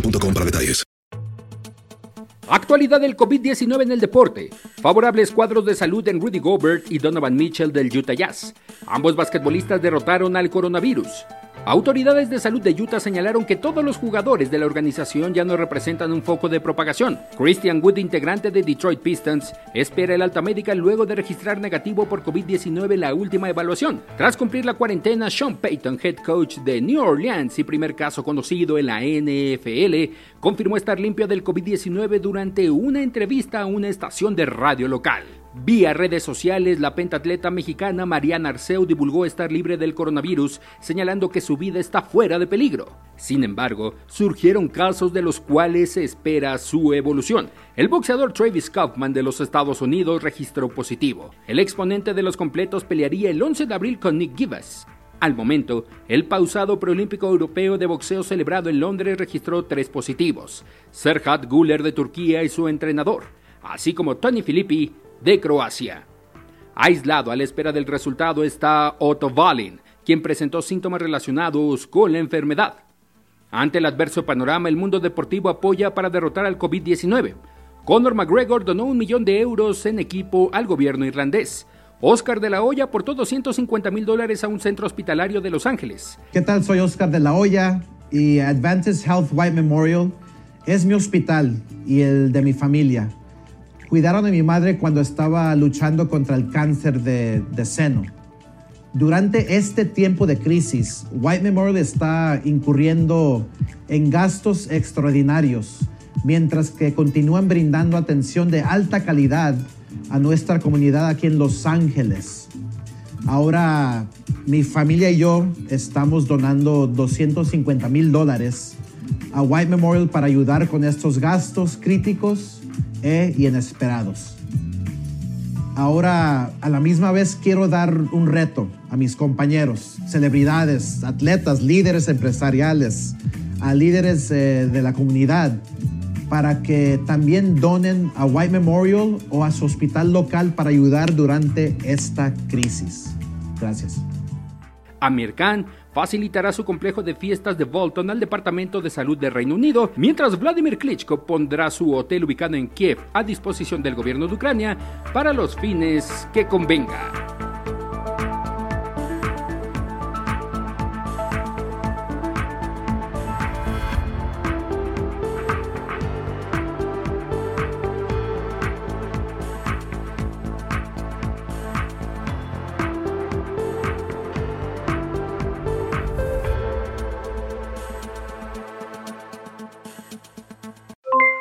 detalles. Actualidad del COVID-19 en el deporte. Favorables cuadros de salud en Rudy Gobert y Donovan Mitchell del Utah Jazz. Ambos basquetbolistas derrotaron al coronavirus. Autoridades de salud de Utah señalaron que todos los jugadores de la organización ya no representan un foco de propagación. Christian Wood, integrante de Detroit Pistons, espera el alta médica luego de registrar negativo por COVID-19 la última evaluación. Tras cumplir la cuarentena, Sean Payton, head coach de New Orleans y primer caso conocido en la NFL, confirmó estar limpio del COVID-19 durante una entrevista a una estación de radio local. Vía redes sociales, la pentatleta mexicana Mariana Arceu divulgó estar libre del coronavirus, señalando que su vida está fuera de peligro. Sin embargo, surgieron casos de los cuales se espera su evolución. El boxeador Travis Kaufman de los Estados Unidos registró positivo. El exponente de los completos pelearía el 11 de abril con Nick Givas. Al momento, el pausado preolímpico europeo de boxeo celebrado en Londres registró tres positivos: Serhat Guler de Turquía y su entrenador, así como Tony Filippi de Croacia. Aislado a la espera del resultado está Otto Wallin, quien presentó síntomas relacionados con la enfermedad. Ante el adverso panorama, el mundo deportivo apoya para derrotar al COVID-19. Conor McGregor donó un millón de euros en equipo al gobierno irlandés. Oscar de la Hoya aportó 250 mil dólares a un centro hospitalario de Los Ángeles. ¿Qué tal? Soy Oscar de la Hoya y Advantage Health White Memorial es mi hospital y el de mi familia. Cuidaron de mi madre cuando estaba luchando contra el cáncer de, de seno. Durante este tiempo de crisis, White Memorial está incurriendo en gastos extraordinarios, mientras que continúan brindando atención de alta calidad a nuestra comunidad aquí en Los Ángeles. Ahora mi familia y yo estamos donando 250 mil dólares a White Memorial para ayudar con estos gastos críticos e inesperados. Ahora, a la misma vez, quiero dar un reto a mis compañeros, celebridades, atletas, líderes empresariales, a líderes eh, de la comunidad, para que también donen a White Memorial o a su hospital local para ayudar durante esta crisis. Gracias. Amir Khan facilitará su complejo de fiestas de Bolton al Departamento de Salud de Reino Unido, mientras Vladimir Klitschko pondrá su hotel ubicado en Kiev a disposición del gobierno de Ucrania para los fines que convenga.